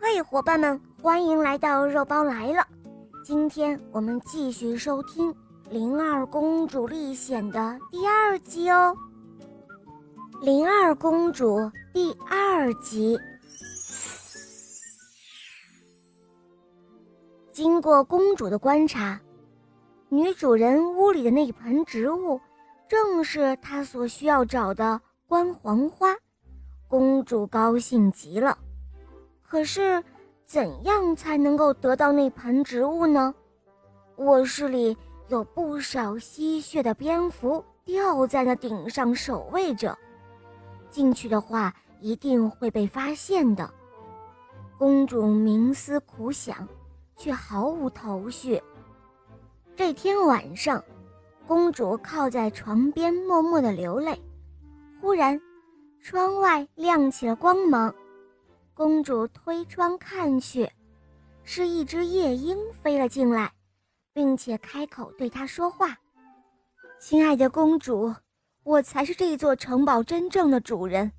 嘿，伙伴们，欢迎来到肉包来了。今天我们继续收听《灵儿公主历险》的第二集哦。灵儿公主第二集。经过公主的观察，女主人屋里的那盆植物，正是她所需要找的关黄花。公主高兴极了。可是，怎样才能够得到那盆植物呢？卧室里有不少吸血的蝙蝠吊在那顶上守卫着，进去的话一定会被发现的。公主冥思苦想，却毫无头绪。这天晚上，公主靠在床边默默的流泪。忽然，窗外亮起了光芒。公主推窗看去，是一只夜莺飞了进来，并且开口对她说话：“亲爱的公主，我才是这座城堡真正的主人。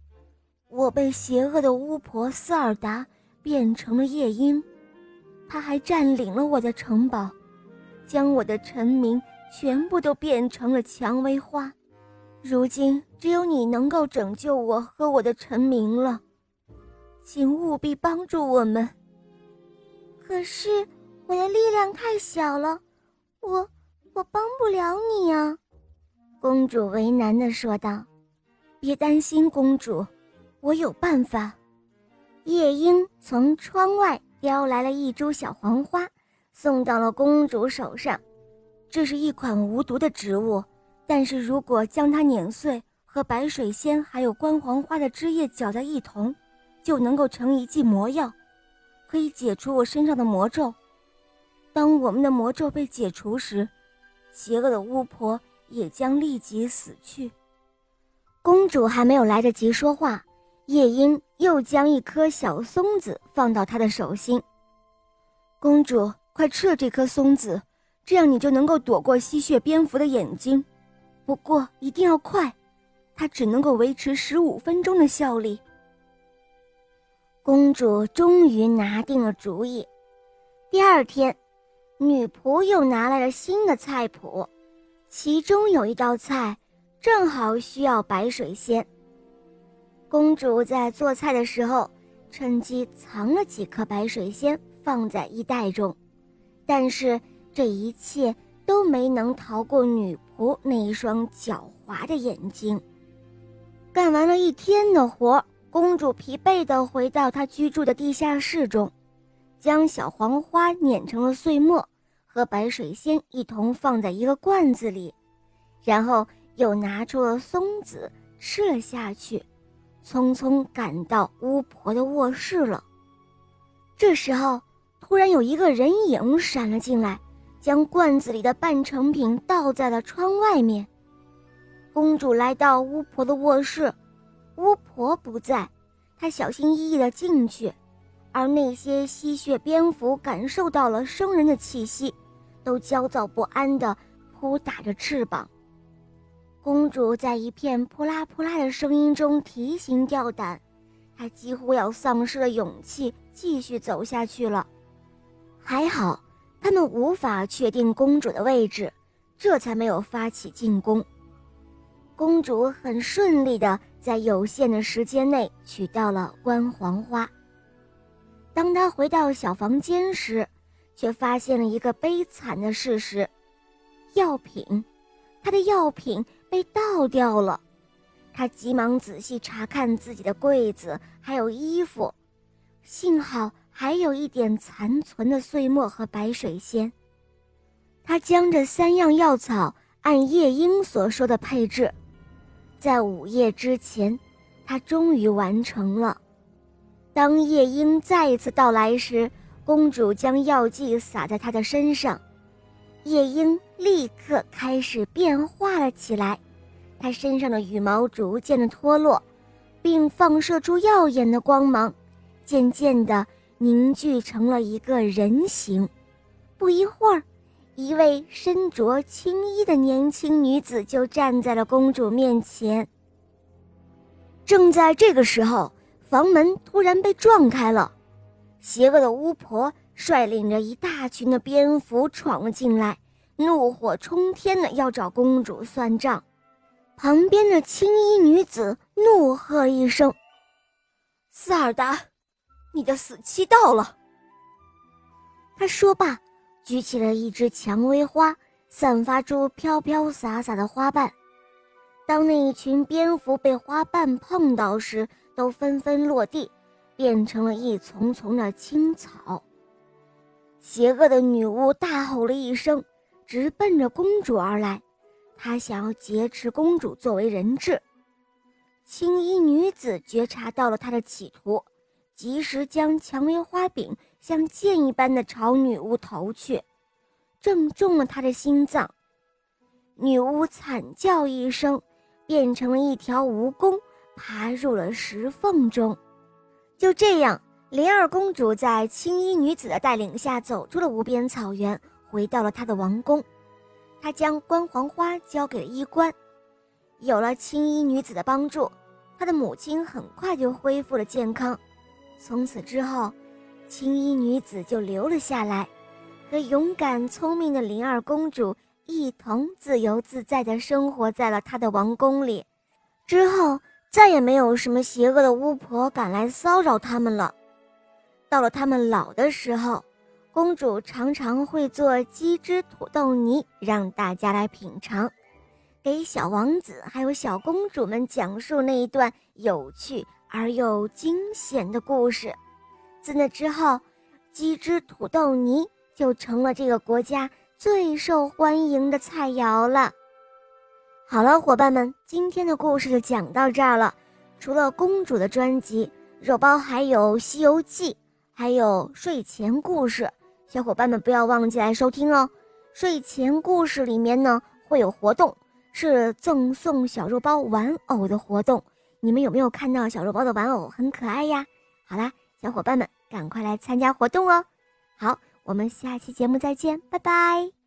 我被邪恶的巫婆斯尔达变成了夜莺，她还占领了我的城堡，将我的臣民全部都变成了蔷薇花。如今只有你能够拯救我和我的臣民了。”请务必帮助我们。可是我的力量太小了，我我帮不了你啊！公主为难的说道。“别担心，公主，我有办法。”夜莺从窗外叼来了一株小黄花，送到了公主手上。这是一款无毒的植物，但是如果将它碾碎，和白水仙还有关黄花的汁液搅在一同。就能够成一剂魔药，可以解除我身上的魔咒。当我们的魔咒被解除时，邪恶的巫婆也将立即死去。公主还没有来得及说话，夜莺又将一颗小松子放到她的手心。公主，快吃了这颗松子，这样你就能够躲过吸血蝙蝠的眼睛。不过一定要快，它只能够维持十五分钟的效力。公主终于拿定了主意。第二天，女仆又拿来了新的菜谱，其中有一道菜正好需要白水仙。公主在做菜的时候，趁机藏了几颗白水仙放在衣袋中，但是这一切都没能逃过女仆那一双狡猾的眼睛。干完了一天的活。公主疲惫地回到她居住的地下室中，将小黄花碾成了碎末，和白水仙一同放在一个罐子里，然后又拿出了松子吃了下去，匆匆赶到巫婆的卧室了。这时候，突然有一个人影闪了进来，将罐子里的半成品倒在了窗外面。公主来到巫婆的卧室。巫婆不在，她小心翼翼地进去，而那些吸血蝙蝠感受到了生人的气息，都焦躁不安地扑打着翅膀。公主在一片扑啦扑啦的声音中提心吊胆，她几乎要丧失了勇气继续走下去了。还好，他们无法确定公主的位置，这才没有发起进攻。公主很顺利地在有限的时间内取到了关黄花。当她回到小房间时，却发现了一个悲惨的事实：药品，她的药品被倒掉了。她急忙仔细查看自己的柜子还有衣服，幸好还有一点残存的碎末和白水仙。她将这三样药草按夜莺所说的配置。在午夜之前，他终于完成了。当夜莺再一次到来时，公主将药剂洒在他的身上，夜莺立刻开始变化了起来。它身上的羽毛逐渐的脱落，并放射出耀眼的光芒，渐渐的凝聚成了一个人形。不一会儿。一位身着青衣的年轻女子就站在了公主面前。正在这个时候，房门突然被撞开了，邪恶的巫婆率领着一大群的蝙蝠闯了进来，怒火冲天的要找公主算账。旁边的青衣女子怒喝一声：“塞尔达，你的死期到了！”他说罢，举起了一支蔷薇花，散发出飘飘洒洒的花瓣。当那一群蝙蝠被花瓣碰到时，都纷纷落地，变成了一丛丛的青草。邪恶的女巫大吼了一声，直奔着公主而来。她想要劫持公主作为人质。青衣女子觉察到了她的企图，及时将蔷薇花柄像箭一般的朝女巫投去，正中了她的心脏。女巫惨叫一声。变成了一条蜈蚣，爬入了石缝中。就这样，灵儿公主在青衣女子的带领下走出了无边草原，回到了她的王宫。她将关黄花交给了医官。有了青衣女子的帮助，她的母亲很快就恢复了健康。从此之后，青衣女子就留了下来，和勇敢聪明的灵儿公主。一同自由自在地生活在了他的王宫里，之后再也没有什么邪恶的巫婆敢来骚扰他们了。到了他们老的时候，公主常常会做鸡汁土豆泥让大家来品尝，给小王子还有小公主们讲述那一段有趣而又惊险的故事。自那之后，鸡汁土豆泥就成了这个国家。最受欢迎的菜肴了。好了，伙伴们，今天的故事就讲到这儿了。除了公主的专辑，肉包还有《西游记》，还有睡前故事，小伙伴们不要忘记来收听哦。睡前故事里面呢会有活动，是赠送小肉包玩偶的活动。你们有没有看到小肉包的玩偶很可爱呀？好啦，小伙伴们赶快来参加活动哦。好。我们下期节目再见，拜拜。